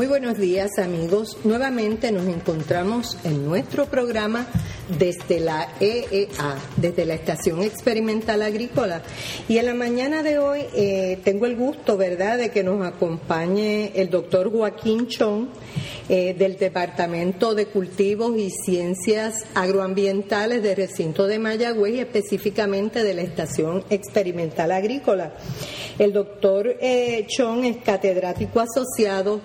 Muy buenos días amigos. Nuevamente nos encontramos en nuestro programa desde la EEA, desde la Estación Experimental Agrícola. Y en la mañana de hoy eh, tengo el gusto, ¿verdad?, de que nos acompañe el doctor Joaquín Chong eh, del Departamento de Cultivos y Ciencias Agroambientales del recinto de Mayagüez y específicamente de la Estación Experimental Agrícola. El doctor eh, Chong es catedrático asociado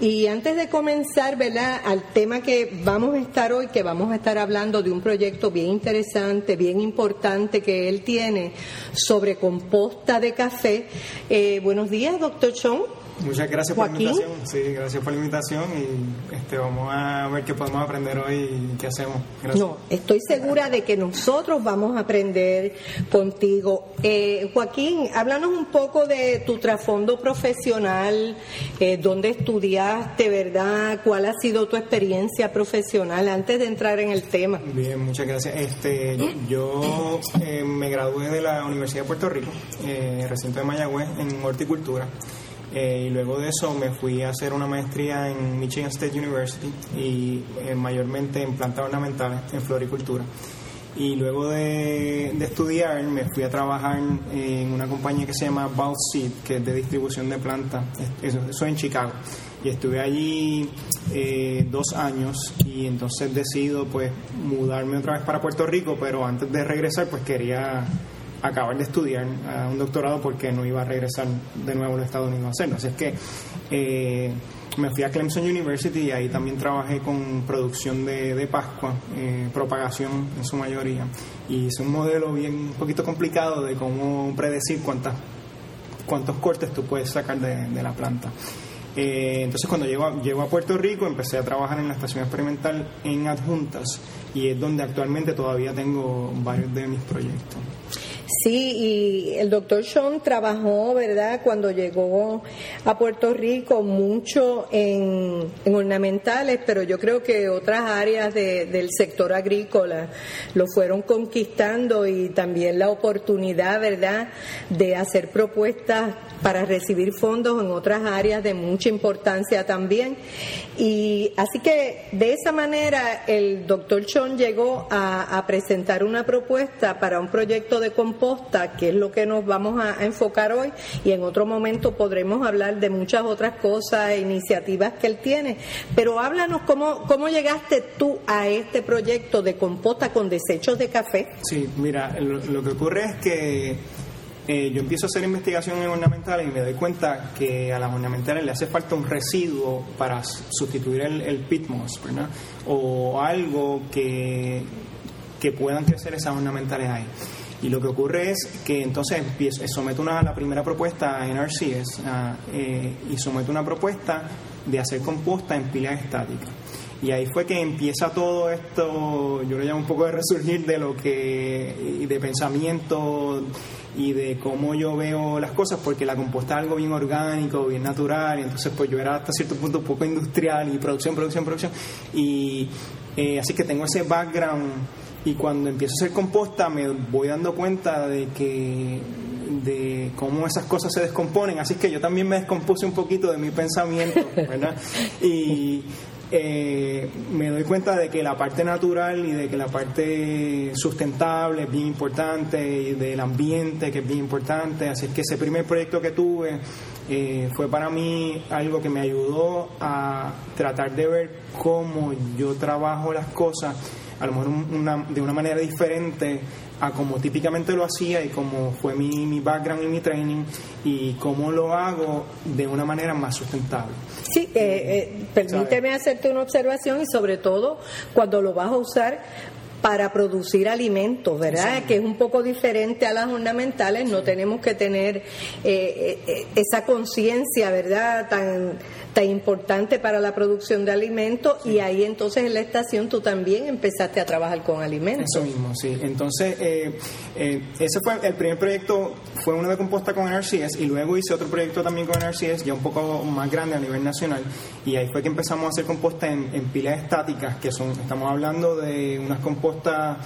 y antes de comenzar, ¿verdad?, al tema que vamos a estar hoy, que vamos a estar hablando de un proyecto bien interesante, bien importante que él tiene sobre composta de café. Eh, buenos días, doctor Chong. Muchas gracias por la invitación. Sí, gracias por la invitación este, vamos a ver qué podemos aprender hoy y qué hacemos. No, estoy segura de que nosotros vamos a aprender contigo. Eh, Joaquín, háblanos un poco de tu trasfondo profesional, eh, dónde estudiaste, ¿verdad? ¿Cuál ha sido tu experiencia profesional antes de entrar en el tema? Bien, muchas gracias. Este, yo eh, me gradué de la Universidad de Puerto Rico, eh, recinto de Mayagüez, en horticultura. Eh, y luego de eso me fui a hacer una maestría en Michigan State University y eh, mayormente en plantas ornamentales, en floricultura. Y luego de, estudiar me fui a trabajar en una compañía que se llama Ball Seed, que es de distribución de plantas, eso, eso en Chicago. Y estuve allí eh, dos años y entonces decido pues mudarme otra vez para Puerto Rico, pero antes de regresar pues quería acabar de estudiar un doctorado porque no iba a regresar de nuevo a los Estados Unidos a hacerlo. Así es que eh, me fui a Clemson University y ahí también trabajé con producción de, de Pascua, eh, propagación en su mayoría. Y hice un modelo bien un poquito complicado de cómo predecir cuántas, cuántos cortes tú puedes sacar de, la planta. Eh, entonces cuando llego a, llego a Puerto Rico empecé a trabajar en la estación experimental en adjuntas y es donde actualmente todavía tengo varios de mis proyectos. Sí, y el doctor Sean trabajó, ¿verdad?, cuando llegó a Puerto Rico mucho en, ornamentales, pero yo creo que otras áreas del sector agrícola lo fueron conquistando y también la oportunidad, ¿verdad?, de hacer propuestas para recibir fondos en otras áreas de mucha importancia también. Y así que de esa manera el doctor Chon llegó a, presentar una propuesta para un proyecto de composta, que es lo que nos vamos a, enfocar hoy, y en otro momento podremos hablar de muchas otras cosas e iniciativas que él tiene. Pero háblanos cómo, cómo llegaste tú a este proyecto de composta con desechos de café. Sí, mira, lo que ocurre es que eh, yo empiezo a hacer investigación en ornamentales y me doy cuenta que a las ornamentales le hace falta un residuo para sustituir el, el ¿verdad? O algo que, que puedan crecer esas ornamentales ahí. Y lo que ocurre es que entonces empiezo, someto una, la primera propuesta en RCS ah, eh, y someto una propuesta de hacer composta en pilas estáticas. Y ahí fue que empieza todo esto, yo lo llamo un poco de resurgir de lo que, de pensamiento y de cómo yo veo las cosas, porque la composta es algo bien orgánico, bien natural, y entonces pues yo era hasta cierto punto un poco industrial y producción, producción, producción, y eh, así que tengo ese background y cuando empiezo a hacer composta me voy dando cuenta de que de cómo esas cosas se descomponen, así que yo también me descompuse un poquito de mi pensamiento, ¿verdad? Y eh, me doy cuenta de que la parte natural y de que la parte sustentable es bien importante y del ambiente que es bien importante. Así que ese primer proyecto que tuve eh, fue para mí algo que me ayudó a tratar de ver cómo yo trabajo las cosas, a lo mejor de una manera diferente a como típicamente lo hacía y como fue mi, mi background y mi training y cómo lo hago de una manera más sustentable. Sí, eh, eh, permíteme hacerte una observación y sobre todo cuando lo vas a usar para producir alimentos, ¿verdad? Que es un poco diferente a las ornamentales, no tenemos que tener eh, eh, esa conciencia, ¿verdad? Tan tan importante para la producción de alimentos y ahí entonces en la estación tú también empezaste a trabajar con alimentos. Eso mismo, sí. Entonces, eh, ese fue el primer proyecto, fue uno de composta con NRCS y luego hice otro proyecto también con NRCS, ya un poco más grande a nivel nacional. Y ahí fue que empezamos a hacer composta en, en pilas estáticas, que son, estamos hablando de unas compostas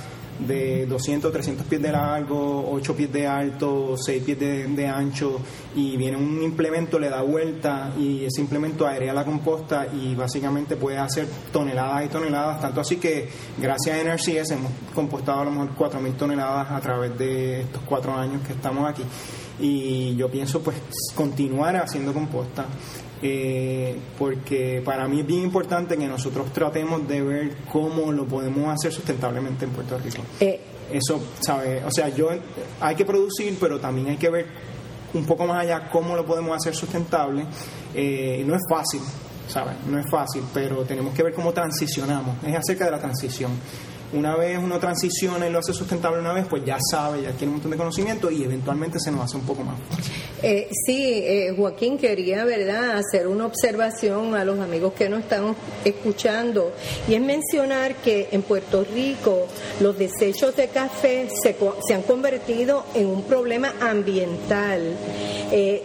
de 200, 300 pies de largo, 8 pies de alto, 6 pies de, ancho y viene un implemento, le da vuelta y ese implemento airea la composta y básicamente puede hacer toneladas y toneladas, tanto así que gracias a NRCS hemos compostado a lo mejor 4.000 toneladas a través de estos cuatro años que estamos aquí. Y yo pienso pues continuar haciendo composta eh, porque para mí es bien importante que nosotros tratemos de ver cómo lo podemos hacer sustentablemente en Puerto Rico. Eh, Eso, ¿sabes? O sea, yo hay que producir, pero también hay que ver un poco más allá cómo lo podemos hacer sustentable. Eh, no es fácil, ¿sabes? No es fácil, pero tenemos que ver cómo transicionamos. Es acerca de la transición una vez uno transiciona y lo hace sustentable una vez, pues ya sabe, ya tiene un montón de conocimiento y eventualmente se nos hace un poco más eh, sí, eh, Joaquín, quería, ¿verdad?, hacer una observación a los amigos que nos están escuchando y es mencionar que en Puerto Rico los desechos de café se, se han convertido en un problema ambiental. Eh,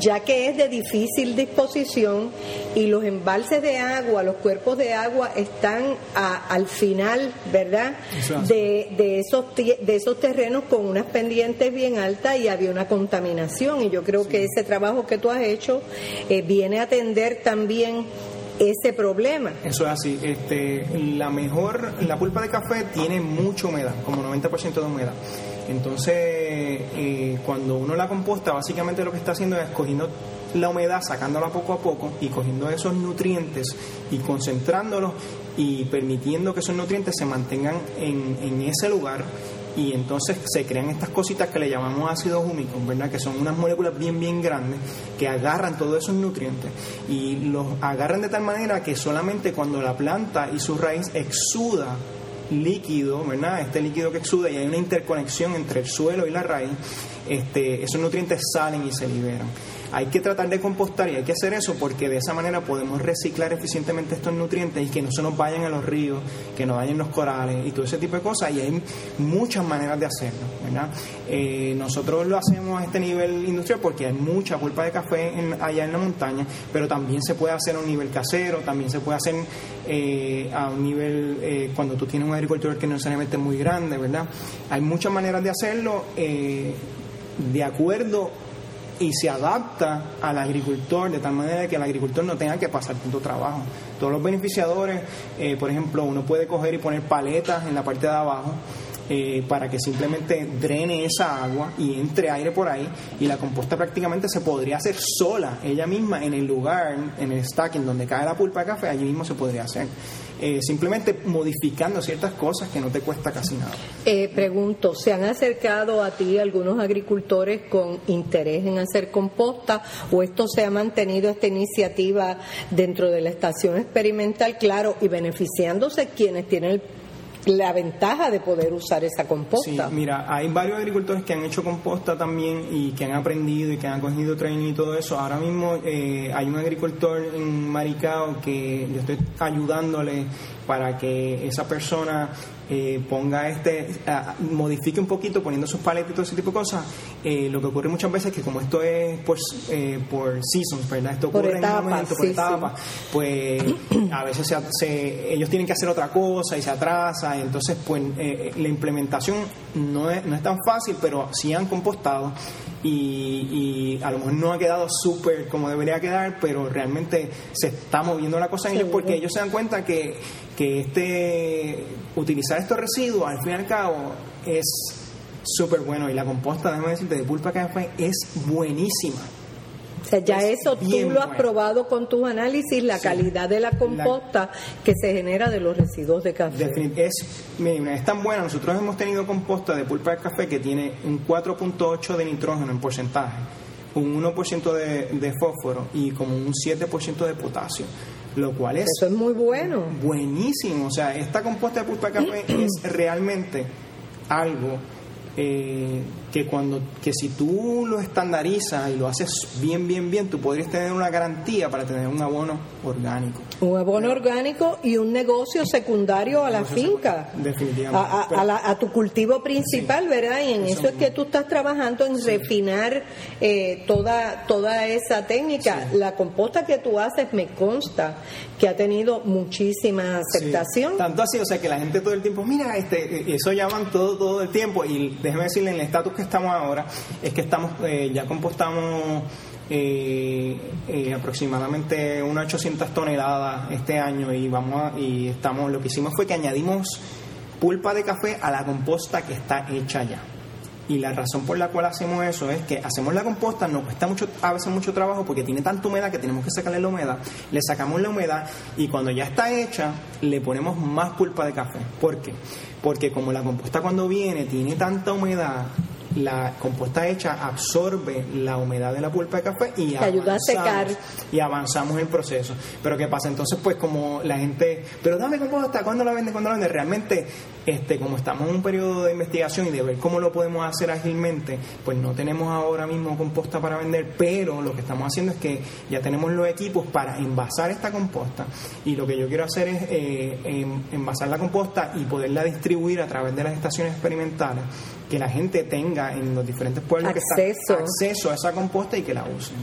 ya que es de difícil disposición y los embalses de agua, los cuerpos de agua están al final, ¿verdad? De, de, esos, de esos terrenos con unas pendientes bien altas y había una contaminación. Y yo creo que ese trabajo que tú has hecho eh, viene a atender también ese problema. Eso es así. Este, la mejor, la pulpa de café tiene mucha humedad, como 90% de humedad. Entonces, eh, cuando uno la composta, básicamente lo que está haciendo es cogiendo la humedad, sacándola poco a poco y cogiendo esos nutrientes y concentrándolos y permitiendo que esos nutrientes se mantengan en, en ese lugar y entonces se crean estas cositas que le llamamos ácidos húmicos, ¿verdad? Que son unas moléculas bien, bien grandes que agarran todos esos nutrientes y los agarran de tal manera que solamente cuando la planta y su raíz exuda líquido, ¿verdad? Este líquido que exuda y hay una interconexión entre el suelo y la raíz, este, esos nutrientes salen y se liberan. Hay que tratar de compostar y hay que hacer eso porque de esa manera podemos reciclar eficientemente estos nutrientes y que no se nos vayan a los ríos, que no vayan los corales y todo ese tipo de cosas. Y hay muchas maneras de hacerlo, ¿verdad? Eh, nosotros lo hacemos a este nivel industrial porque hay mucha pulpa de café allá en la montaña, pero también se puede hacer a un nivel casero, también se puede hacer eh, a un nivel eh, cuando tú tienes un agricultor que no necesariamente es muy grande, ¿verdad? Hay muchas maneras de hacerlo de acuerdo y se adapta al agricultor de tal manera que el agricultor no tenga que pasar tanto trabajo. Todos los beneficiadores, eh, por ejemplo, uno puede coger y poner paletas en la parte de abajo eh, para que simplemente drene esa agua y entre aire por ahí y la composta prácticamente se podría hacer sola, ella misma en el lugar, en el stacking donde cae la pulpa de café, allí mismo se podría hacer. Eh, simplemente modificando ciertas cosas que no te cuesta casi nada. Eh, pregunto, ¿se han acercado a ti algunos agricultores con interés en hacer composta o esto se ha mantenido esta iniciativa dentro de la estación experimental, claro, y beneficiándose quienes tienen el la ventaja de poder usar esa composta. Sí, mira, hay varios agricultores que han hecho composta también y que han aprendido y que han cogido training y todo eso. Ahora mismo eh, hay un agricultor en Maricao que yo estoy ayudándole para que esa persona eh, ponga este, modifique un poquito poniendo sus paletas y todo ese tipo de cosas. Eh, lo que ocurre muchas veces es que como esto es por, eh, por seasons, ¿verdad? Esto ocurre en un momento, por etapas, pues a veces se, ellos tienen que hacer otra cosa y se atrasa, entonces pues la implementación no es, no es tan fácil, pero sí han compostado y, a lo mejor no ha quedado súper como debería quedar, pero realmente se está moviendo la cosa en ellos porque ellos se dan cuenta que, que este utilizar estos residuos al fin y al cabo es súper bueno. Y la composta, déjame decirte, de pulpa de café es buenísima. O sea, ya eso tú lo has probado con tus análisis, la calidad de la composta que se genera de los residuos de café. Es, es tan buena, nosotros hemos tenido composta de pulpa de café que tiene un 4.8 de nitrógeno en porcentaje, un 1% de, de fósforo y como un 7% de potasio lo cual es... Eso es muy bueno. Buenísimo, o sea, esta composta de pulpa de café es realmente algo eh, que cuando que si tú lo estandarizas y lo haces bien bien bien tú podrías tener una garantía para tener un abono orgánico. Un abono orgánico y un negocio secundario a la finca. definitivamente. A, tu cultivo principal verdad y en eso, es que tú estás trabajando en refinar eh, toda toda esa técnica. La composta que tú haces me consta que ha tenido muchísima aceptación. tanto así o sea que la gente todo el tiempo mira este eso llaman todo todo el tiempo y déjeme decirle en el estatus que estamos ahora es que estamos eh, ya compostamos eh, eh, aproximadamente unas 800 toneladas este año y vamos y estamos lo que hicimos fue que añadimos pulpa de café a la composta que está hecha ya y la razón por la cual hacemos eso es que hacemos la composta, nos cuesta mucho, a veces mucho trabajo porque tiene tanta humedad que tenemos que sacarle la humedad, le sacamos la humedad y cuando ya está hecha le ponemos más pulpa de café. ¿Por qué? Porque como la composta cuando viene tiene tanta humedad, la composta hecha absorbe la humedad de la pulpa de café y ayuda a secar y avanzamos el proceso. Pero ¿qué pasa? Entonces, pues como la gente, pero dame composta, ¿cuándo la vende? ¿Cuándo la vende? Realmente, este, como estamos en un periodo de investigación y de ver cómo lo podemos hacer ágilmente, pues no tenemos ahora mismo composta para vender, pero lo que estamos haciendo es que ya tenemos los equipos para envasar esta composta y lo que yo quiero hacer es eh, envasar la composta y poderla distribuir a través de las estaciones experimentales que la gente tenga en los diferentes pueblos acceso. que acceso a esa composta y que la usen.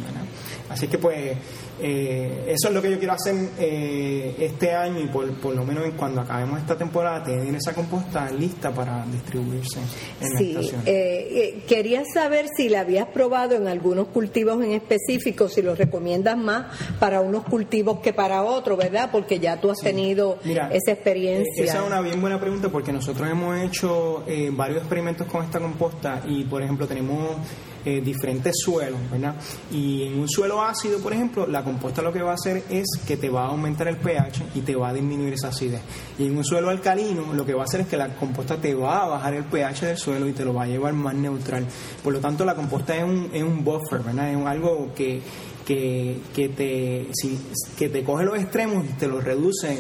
Así que pues eh, eso es lo que yo quiero hacer eh, este año y por, por, lo menos cuando acabemos esta temporada tener esa composta lista para distribuirse en sí, la estación. Eh, quería saber si la habías probado en algunos cultivos en específico, si lo recomiendas más para unos cultivos que para otros, ¿verdad? Porque ya tú has tenido esa experiencia. Esa es una bien buena pregunta porque nosotros hemos hecho varios experimentos con esta composta y por ejemplo tenemos eh, diferentes suelos, ¿verdad? Y en un suelo ácido, por ejemplo, la composta lo que va a hacer es que te va a aumentar el pH y te va a disminuir esa acidez. Y en un suelo alcalino, lo que va a hacer es que la composta te va a bajar el pH del suelo y te lo va a llevar más neutral. Por lo tanto, la composta es un, es un buffer, ¿verdad? Es algo que que, que, te, si, que te coge los extremos y te los reduce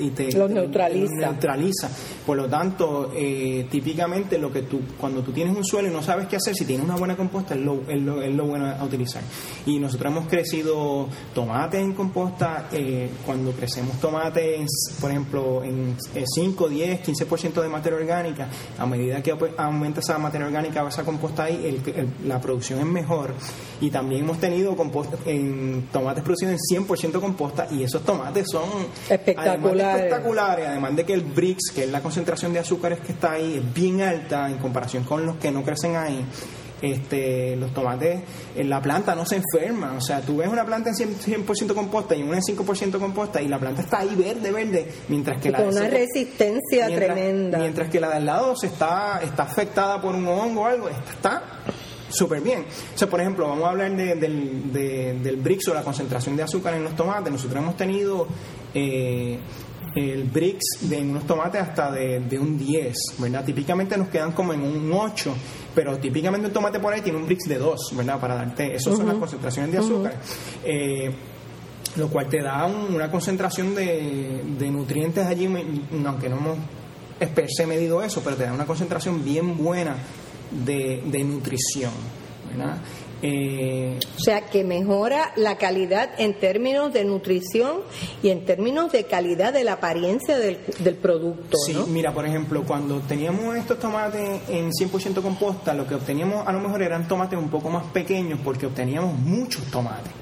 y, te los neutraliza. neutraliza. Por lo tanto, eh, típicamente lo que tú, cuando tú tienes un suelo y no sabes qué hacer, si tienes una buena composta, es lo, es lo, es lo bueno a utilizar. Y nosotros hemos crecido tomates en composta, eh, cuando crecemos tomates, por ejemplo, en 5, 10, 15% de materia orgánica, a medida que aumenta esa materia orgánica, esa composta ahí, la producción es mejor. Y también hemos tenido composta en tomates producidos en 100% composta y esos tomates son espectaculares. espectaculares, además de que el BRICS, que es la concentración de azúcares que está ahí, es bien alta en comparación con los que no crecen ahí. Este, los tomates en la planta no se enferma. O sea, tú ves una planta en 100%, composta y una en 5% composta y la planta está ahí verde, verde, mientras que la con una resistencia tremenda. Mientras que la del lado se está, está afectada por un hongo o algo, esta está súper bien. O sea, por ejemplo, vamos a hablar del, del BRICS o la concentración de azúcar en los tomates. Nosotros hemos tenido eh, el BRICS de, en unos tomates hasta de, un 10, ¿verdad? Típicamente nos quedan como en un 8, pero típicamente un tomate por ahí tiene un BRICS de 2, ¿verdad? Para darte, esas son las concentraciones de azúcar. Eh, lo cual te da una concentración de, de nutrientes allí, aunque no hemos se medido eso, pero te da una concentración bien buena de, nutrición. Eh, o sea, que mejora la calidad en términos de nutrición y en términos de calidad de la apariencia del, del producto. Sí, mira, por ejemplo, cuando teníamos estos tomates en 100% composta, lo que obteníamos a lo mejor eran tomates un poco más pequeños porque obteníamos muchos tomates.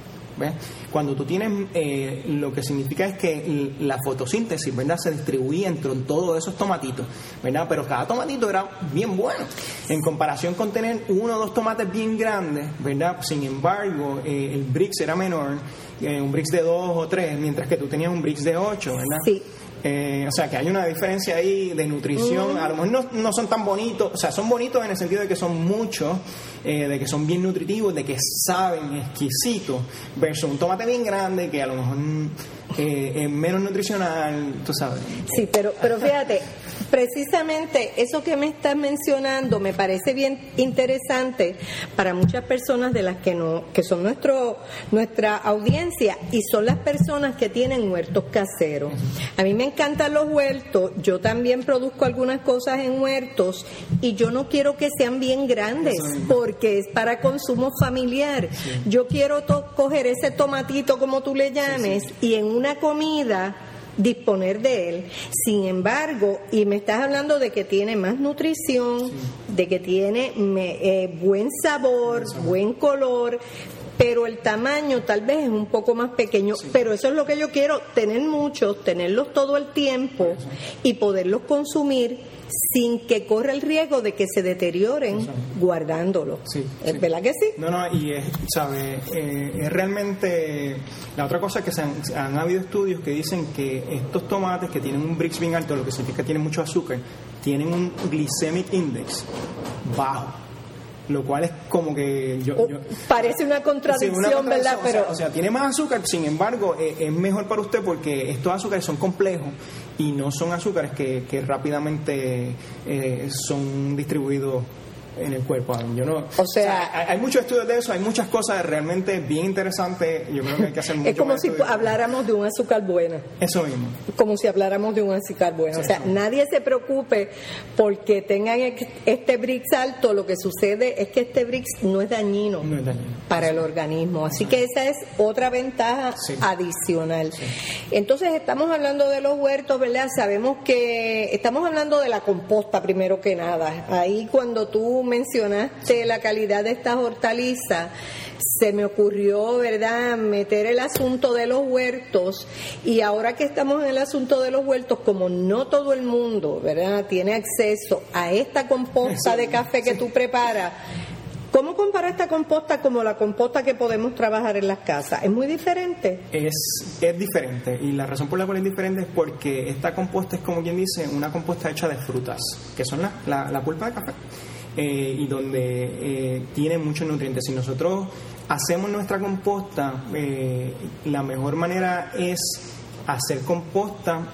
Cuando tú tienes, eh, lo que significa es que la fotosíntesis, ¿verdad? Se distribuía entre todos esos tomatitos, ¿verdad? Pero cada tomatito era bien bueno. En comparación con tener uno o dos tomates bien grandes, ¿verdad? Sin embargo, eh, el Brix era menor, eh, un Brix de dos o tres, mientras que tú tenías un Brix de ocho, ¿verdad? Sí. Eh, o sea, que hay una diferencia ahí de nutrición. A lo mejor no, son tan bonitos, o sea, son bonitos en el sentido de que son muchos, eh, de que son bien nutritivos, de que saben exquisitos, versus un tomate bien grande que a lo mejor eh, es menos nutricional, tú sabes. Sí, pero, pero fíjate, precisamente eso que me estás mencionando me parece bien interesante para muchas personas de las que no que son nuestro nuestra audiencia y son las personas que tienen huertos caseros. A mí me encantan los huertos, yo también produzco algunas cosas en huertos y yo no quiero que sean bien grandes porque es para consumo familiar. Yo quiero coger ese tomatito como tú le llames y en una comida disponer de él. Sin embargo, y me estás hablando de que tiene más nutrición, de que tiene eh, buen sabor, buen color, pero el tamaño tal vez es un poco más pequeño, pero eso es lo que yo quiero, tener muchos, tenerlos todo el tiempo y poderlos consumir sin que corra el riesgo de que se deterioren guardándolo. Sí, ¿Es verdad que sí? No, no, y es, ¿sabe? Eh, es realmente. La otra cosa es que se han, han, habido estudios que dicen que estos tomates que tienen un Brix bien alto, lo que significa que tienen mucho azúcar, tienen un glycemic index bajo lo cual es como que yo, parece una contradicción, ¿verdad? Pero o sea, tiene más azúcar, sin embargo, eh, es mejor para usted porque estos azúcares son complejos y no son azúcares que, que rápidamente eh, son distribuidos en el cuerpo. Yo no, o sea, hay, muchos estudios de eso, hay muchas cosas realmente bien interesantes. Yo creo que hay que hacer mucho Es como si habláramos de un azúcar buena. Eso mismo. Como si habláramos de un azúcar bueno. o sea, nadie se preocupe porque tengan este Brix alto. Lo que sucede es que este Brix no es dañino, para el organismo. Así que esa es otra ventaja adicional. Entonces, estamos hablando de los huertos, ¿verdad? Sabemos que estamos hablando de la composta primero que nada. Ahí cuando tú mencionaste la calidad de estas hortalizas, se me ocurrió, ¿verdad?, meter el asunto de los huertos y ahora que estamos en el asunto de los huertos, como no todo el mundo, ¿verdad?, tiene acceso a esta composta de café que tú preparas, ¿Cómo compara esta composta como la composta que podemos trabajar en las casas? ¿Es muy diferente? Es, es diferente y la razón por la cual es diferente es porque esta composta es como quien dice una composta hecha de frutas, que son la, la pulpa de café. Eh, y donde eh, tiene muchos nutrientes. Si nosotros hacemos nuestra composta, eh, la mejor manera es hacer composta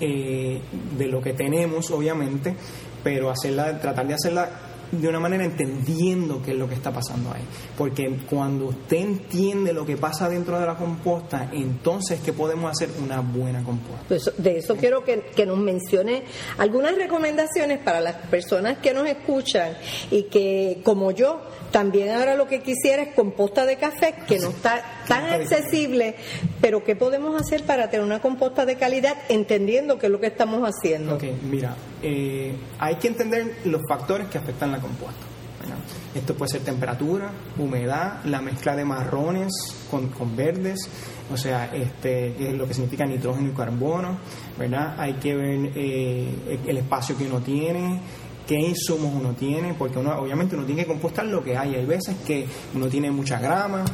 de lo que tenemos, obviamente, pero hacerla, tratar de hacerla de una manera entendiendo qué es lo que está pasando ahí. Porque cuando usted entiende lo que pasa dentro de la composta, entonces que podemos hacer una buena composta. Pues de eso quiero que, que, nos mencione algunas recomendaciones para las personas que nos escuchan y que, como yo, también ahora lo que quisiera es composta de café, que no está tan accesible, pero ¿qué podemos hacer para tener una composta de calidad entendiendo qué es lo que estamos haciendo? Ok, mira, eh, hay que entender los factores que afectan la compuesta. Esto puede ser temperatura, humedad, la mezcla de marrones con, con verdes, o sea, este, es lo que significa nitrógeno y carbono, ¿verdad? Hay que ver eh, el espacio que uno tiene, qué insumos uno tiene, porque uno obviamente uno tiene que compostar lo que hay. Hay veces que uno tiene mucha grama,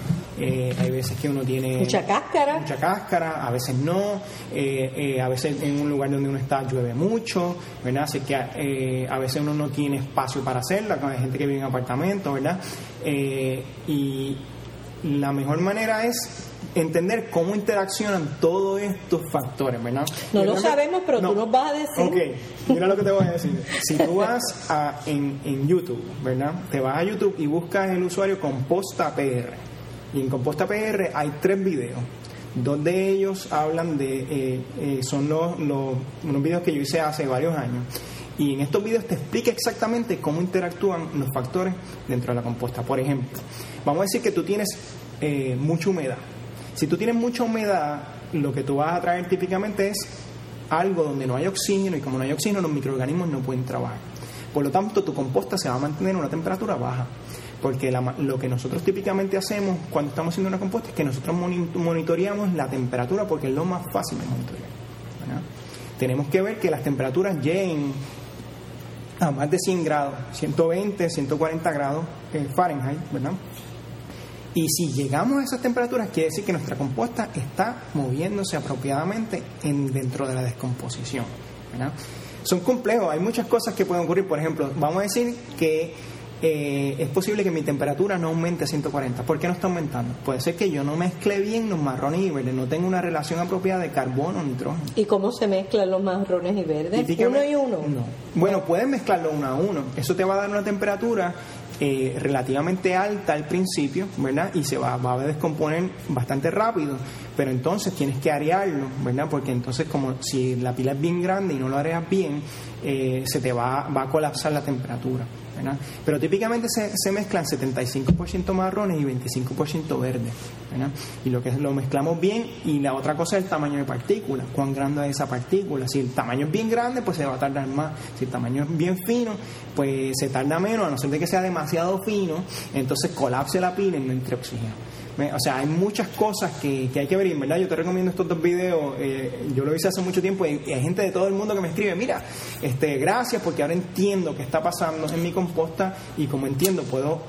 eh, hay veces que uno tiene mucha cáscara, mucha cáscara, a veces no, eh, eh, a veces en un lugar donde uno está llueve mucho, ¿verdad? Así que a veces uno no tiene espacio para hacerla, hay gente que vive en apartamentos, ¿verdad? y la mejor manera es entender cómo interaccionan todos estos factores, ¿verdad? No lo sabemos, pero tú nos vas a decir. Ok, mira lo que te voy a decir. Si tú vas a, en, en YouTube, ¿verdad? Te vas a YouTube y buscas el usuario Composta PR. Y en Composta PR hay tres videos. Dos de ellos hablan de, eh, eh, son los, los, unos videos que yo hice hace varios años. Y en estos videos te explica exactamente cómo interactúan los factores dentro de la composta. Por ejemplo, vamos a decir que tú tienes eh, mucha humedad si tú tienes mucha humedad, lo que tú vas a traer típicamente es algo donde no hay oxígeno y como no hay oxígeno los microorganismos no pueden trabajar. Por lo tanto, tu composta se va a mantener en una temperatura baja. Porque lo que nosotros típicamente hacemos cuando estamos haciendo una composta es que nosotros monitoreamos la temperatura porque es lo más fácil de monitorear. Tenemos que ver que las temperaturas lleguen a más de 100 grados, 120, 140 grados en Fahrenheit, ¿verdad? Y si llegamos a esas temperaturas, quiere decir que nuestra composta está moviéndose apropiadamente en, dentro de la descomposición. Son complejos, hay muchas cosas que pueden ocurrir. Por ejemplo, vamos a decir que eh, es posible que mi temperatura no aumente a 140. ¿Por qué no está aumentando? Puede ser que yo no mezcle bien los marrones y verdes, no tengo una relación apropiada de carbono nitrógeno. ¿Y cómo se mezclan los marrones y verdes? ¿Uno y uno? No. Bueno, puedes mezclarlo uno a uno. Eso te va a dar una temperatura eh, relativamente alta al principio, ¿verdad? Y se va, va, a descomponer bastante rápido, pero entonces tienes que arearlo, ¿verdad? Porque entonces como si la pila es bien grande y no lo areas bien, eh, se te va, va a colapsar la temperatura. Pero típicamente se, se mezclan 75% marrones y 25% verdes, Y lo que lo mezclamos bien y la otra cosa es el tamaño de partícula, cuán grande es esa partícula. Si el tamaño es bien grande, pues se va a tardar más. Si el tamaño es bien fino, pues se tarda menos, a no ser de que sea demasiado fino, entonces colapse la pila y no entre oxígeno. O sea, hay muchas cosas que, hay que ver en verdad yo te recomiendo estos dos videos. Eh, yo lo hice hace mucho tiempo y, hay gente de todo el mundo que me escribe, mira, este, gracias porque ahora entiendo qué está pasando en mi composta y como entiendo puedo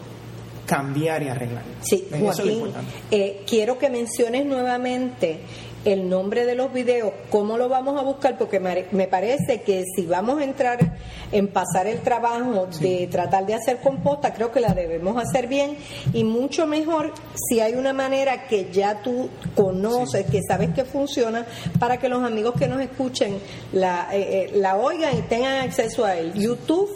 cambiar y arreglar. Sí, Joaquín, eh, quiero que menciones nuevamente el nombre de los videos, cómo lo vamos a buscar, porque me parece que si vamos a entrar en pasar el trabajo de tratar de hacer composta, creo que la debemos hacer bien y mucho mejor si hay una manera que ya tú conoces, que sabes que funciona, para que los amigos que nos escuchen la, eh, eh, la oigan y tengan acceso a él. YouTube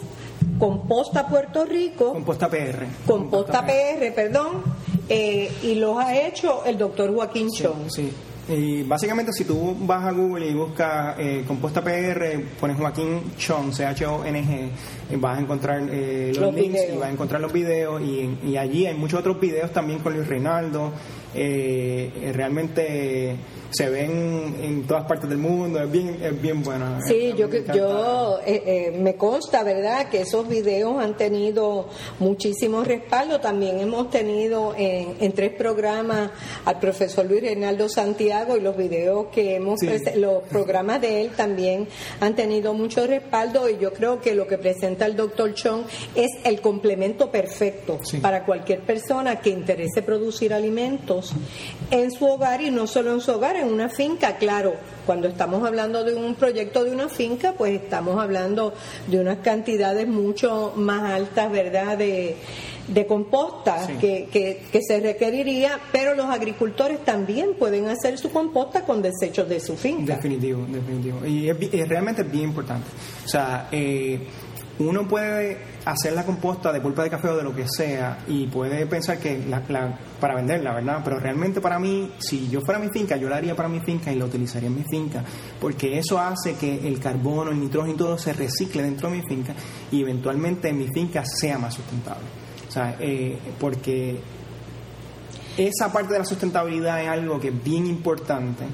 Composta Puerto Rico. Composta PR. Composta, PR, perdón. Eh, y los ha hecho el doctor Joaquín Chong. Y básicamente si tú vas a Google y buscas eh, Composta PR, pones Joaquín Chong, C-H-O-N-G, vas a encontrar eh, los, links y vas a encontrar los videos y, y, allí hay muchos otros videos también con Luis Reinaldo. Eh, realmente se ven en todas partes del mundo, es bien, es bien buena. Sí, yo, yo eh, eh, me consta, ¿verdad?, que esos videos han tenido muchísimo respaldo. También hemos tenido en, en tres programas al profesor Luis Reinaldo Santiago y los videos que hemos, los programas de él también han tenido mucho respaldo y yo creo que lo que presenta el doctor Chong es el complemento perfecto para cualquier persona que interese producir alimentos en su hogar y no solo en su hogar, en una finca, claro, cuando estamos hablando de un proyecto de una finca, pues estamos hablando de unas cantidades mucho más altas, ¿verdad?, de, composta que, que, se requeriría, pero los agricultores también pueden hacer su composta con desechos de su finca. Definitivo, definitivo. Y es, realmente bien importante. O sea, eh, uno puede hacer la composta de pulpa de café o de lo que sea y puede pensar que la, para venderla, ¿verdad? Pero realmente para mí, si yo fuera mi finca, yo la haría para mi finca y la utilizaría en mi finca, porque eso hace que el carbono, el nitrógeno y todo se recicle dentro de mi finca y eventualmente mi finca sea más sustentable. O sea, eh, porque esa parte de la sustentabilidad es algo que es bien importante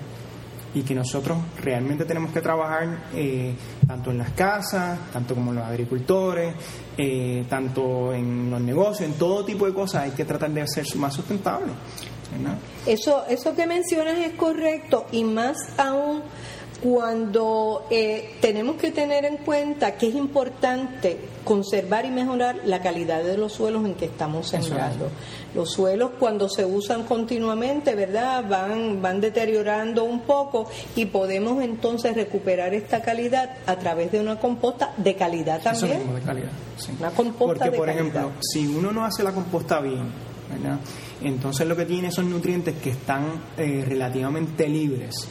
y que nosotros realmente tenemos que trabajar eh, tanto en las casas, tanto como los agricultores, eh, tanto en los negocios, en todo tipo de cosas hay que tratar de ser más sustentable. Eso, eso que mencionas es correcto y más aún cuando eh, tenemos que tener en cuenta que es importante conservar y mejorar la calidad de los suelos en que estamos sembrando. Los suelos cuando se usan continuamente, ¿verdad? Van, van deteriorando un poco y podemos entonces recuperar esta calidad a través de una composta de calidad también. de calidad, Una composta Porque, por ejemplo, si uno no hace la composta bien, ¿verdad? Entonces lo que tiene son nutrientes que están eh, relativamente libres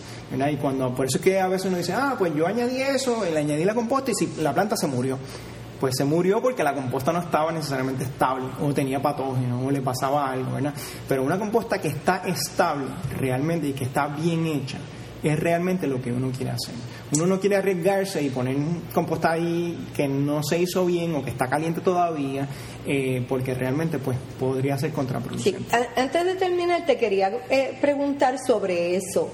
y cuando, por eso es que a veces uno dice, ah, pues yo añadí eso, le añadí la composta y si la planta se murió. Pues se murió porque la composta no estaba necesariamente estable, o tenía patógenos, o le pasaba algo, ¿verdad? Pero una composta que está estable realmente y que está bien hecha, es realmente lo que uno quiere hacer. Uno no quiere arriesgarse y poner composta ahí que no se hizo bien o que está caliente todavía, eh, porque realmente pues podría ser contraproducente. Sí. Antes de terminar, te quería eh, preguntar sobre eso.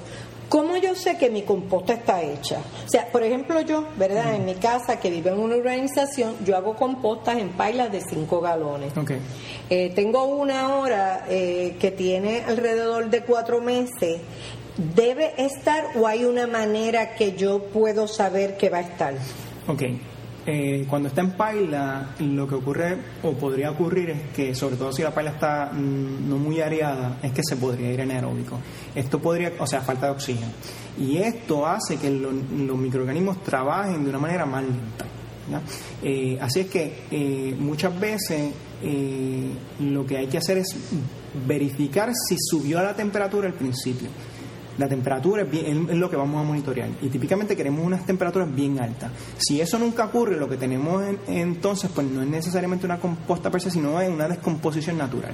¿Cómo yo sé que mi composta está hecha? O sea, por ejemplo, yo, ¿verdad? En mi casa, que vive en una urbanización, yo hago compostas en pailas de 5 galones. Okay. Eh, tengo una ahora eh, que tiene alrededor de cuatro meses. ¿Debe estar o hay una manera que yo puedo saber que va a estar? Ok. Eh, cuando está en paila, lo que ocurre o podría ocurrir es que, sobre todo si la paila está mm, no muy areada, es que se podría ir en aeróbico. Esto podría, o sea, falta de oxígeno. Y esto hace que los microorganismos trabajen de una manera más lenta. Eh, así es que eh, muchas veces lo que hay que hacer es verificar si subió la temperatura al principio. La temperatura es, lo que vamos a monitorear y típicamente queremos unas temperaturas bien altas. Si eso nunca ocurre, lo que tenemos entonces pues no es necesariamente una composta per sino es una descomposición natural.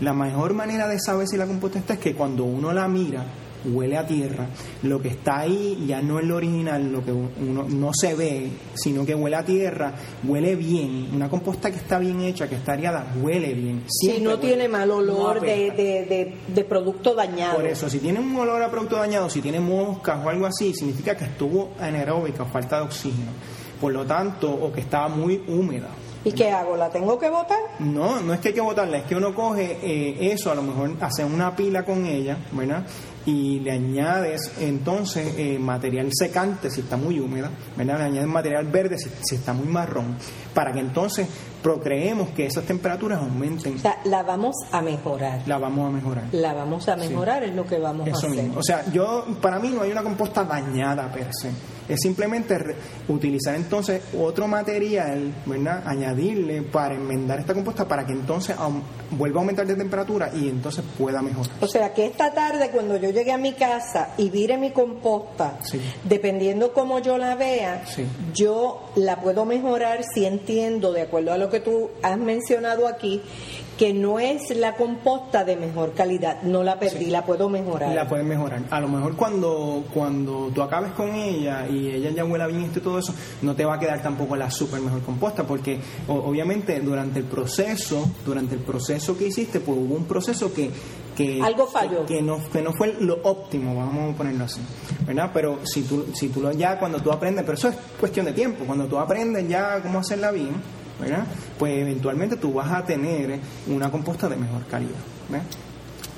La mejor manera de saber si la composta está es que cuando uno la mira, huele a tierra, lo que está ahí ya no es lo original, lo que uno no se ve, sino que huele a tierra, huele bien, una composta que está bien hecha, que está ariada, huele bien. Si no tiene mal olor de, de, de, producto dañado. Por eso, si tiene un olor a producto dañado, si tiene moscas o algo así, significa que estuvo anaeróbica, falta de oxígeno. Por lo tanto, o que estaba muy húmeda. ¿Y qué hago? ¿La tengo que botar? No, no es que hay que botarla, es que uno coge eh, eso, a lo mejor hace una pila con ella, ¿verdad? Y le añades entonces eh, material secante si está muy húmeda, ¿verdad? le añades material verde si, está muy marrón, para que entonces procreemos que esas temperaturas aumenten. O sea, la vamos a mejorar. La vamos a mejorar. La vamos a mejorar, es lo que vamos a hacer. Mismo. O sea, yo, para mí no hay una composta dañada per se. Es simplemente utilizar entonces otro material, ¿verdad? Añadirle para enmendar esta composta para que entonces vuelva a aumentar de temperatura y entonces pueda mejorar. O sea, que esta tarde cuando yo llegue a mi casa y vire mi composta, dependiendo cómo yo la vea, yo la puedo mejorar si entiendo, de acuerdo a lo que tú has mencionado aquí, que no es la composta de mejor calidad, no la perdí, la puedo mejorar. La puedes mejorar. A lo mejor cuando, cuando tú acabes con ella y ella ya huela bien y todo eso, no te va a quedar tampoco la super mejor composta, porque obviamente durante el proceso, durante el proceso que hiciste, pues hubo un proceso que que, algo falló que, no que no fue lo óptimo vamos a ponerlo así verdad pero si tú si tú lo ya cuando tú aprendes pero eso es cuestión de tiempo cuando tú aprendes ya cómo hacerla bien pues eventualmente tú vas a tener una composta de mejor calidad.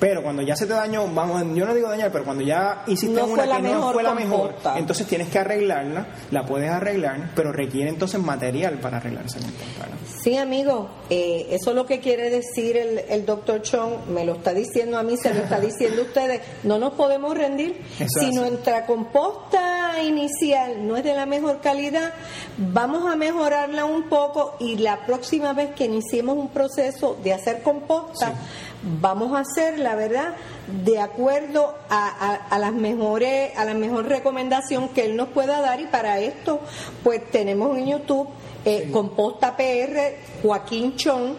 Pero cuando ya se te dañó, vamos, yo no digo dañar, pero cuando ya hiciste una que no fue la mejor, entonces tienes que arreglarla, la puedes arreglar, pero requiere entonces material para arreglar esa composta. Sí, amigo, eh, eso es lo que quiere decir el, el doctor Chong, me lo está diciendo a mí, se lo está diciendo a ustedes, no nos podemos rendir. si nuestra composta inicial no es de la mejor calidad, vamos a mejorarla un poco y la próxima vez que iniciemos un proceso de hacer composta, vamos a hacer la verdad de acuerdo a, las mejores a la mejor recomendación que él nos pueda dar. Y para esto pues tenemos en YouTube eh, composta PR Joaquín Chon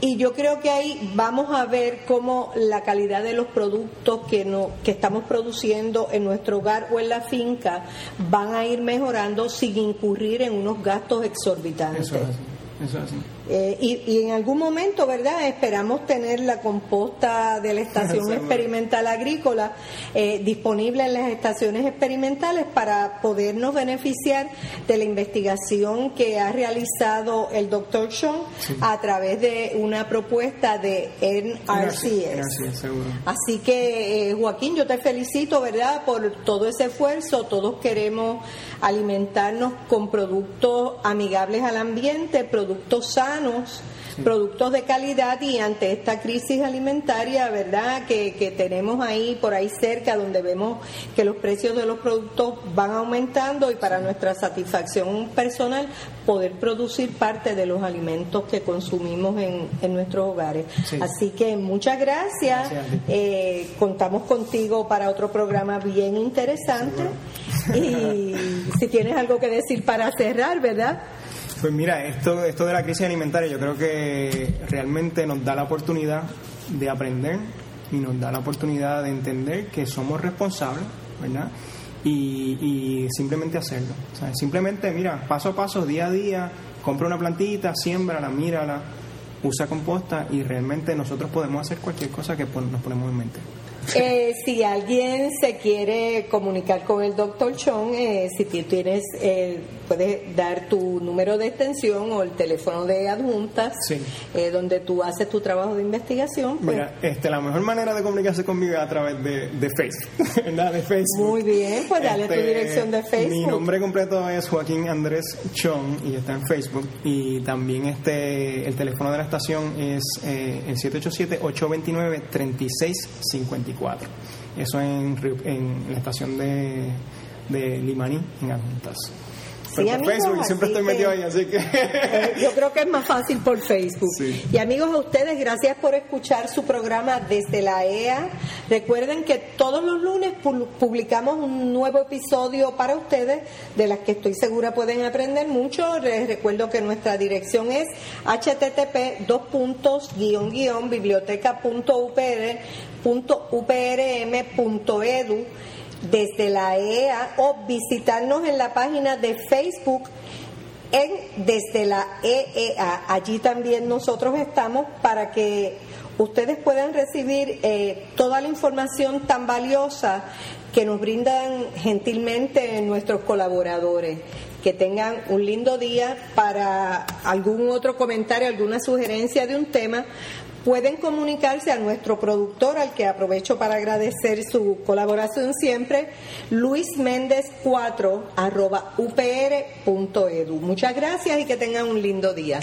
y yo creo que ahí vamos a ver cómo la calidad de los productos que no, que estamos produciendo en nuestro hogar o en la finca van a ir mejorando sin incurrir en unos gastos exorbitantes. Eso eh, y, en algún momento, ¿verdad? Esperamos tener la composta de la Estación Experimental Agrícola eh, disponible en las estaciones experimentales para podernos beneficiar de la investigación que ha realizado el doctor Sean a través de una propuesta de NRCS. Así que, eh, Joaquín, yo te felicito, ¿verdad?, por todo ese esfuerzo. Todos queremos alimentarnos con productos amigables al ambiente, productos sanos productos de calidad y ante esta crisis alimentaria, ¿verdad? Que, que tenemos ahí, por ahí cerca, donde vemos que los precios de los productos van aumentando y para nuestra satisfacción personal, poder producir parte de los alimentos que consumimos en, en nuestros hogares. Así que muchas gracias. Eh, contamos contigo para otro programa bien interesante. Y si tienes algo que decir para cerrar, ¿verdad? Pues mira, esto, esto de la crisis alimentaria yo creo que realmente nos da la oportunidad de aprender y nos da la oportunidad de entender que somos responsables, ¿verdad? Y, simplemente hacerlo. simplemente, mira, paso a paso, día a día, compra una plantita, siémbrala, mírala, usa composta y realmente nosotros podemos hacer cualquier cosa que nos ponemos en mente. Eh, si alguien se quiere comunicar con el doctor Chong, eh, si tienes, eh, puedes dar tu número de extensión o el teléfono de adjuntas, eh, donde tú haces tu trabajo de investigación. Pues. Mira, este, la mejor manera de comunicarse conmigo es a través de, de Facebook, De Facebook. Muy bien, pues dale tu este, dirección de Facebook. Mi nombre completo es Joaquín Andrés Chong y está en Facebook. Y también este, el teléfono de la estación es el 787-829-3654. Eso en, en la estación de, de Limaní, en Adjuntas. Facebook, y siempre estoy metido ahí, así que... Eh, yo creo que es más fácil por Facebook. Y amigos, a ustedes, gracias por escuchar su programa desde la EA. Recuerden que todos los lunes publicamos un nuevo episodio para ustedes, de las que estoy segura pueden aprender mucho. Les recuerdo que nuestra dirección es http dos puntos guion desde la EA o visitarnos en la página de Facebook en desde la EEA. Allí también nosotros estamos para que ustedes puedan recibir eh, toda la información tan valiosa que nos brindan gentilmente nuestros colaboradores. Que tengan un lindo día para algún otro comentario, alguna sugerencia de un tema pueden comunicarse a nuestro productor, al que aprovecho para agradecer su colaboración siempre, Luis Méndez 4 arroba upr.edu. Muchas gracias y que tengan un lindo día.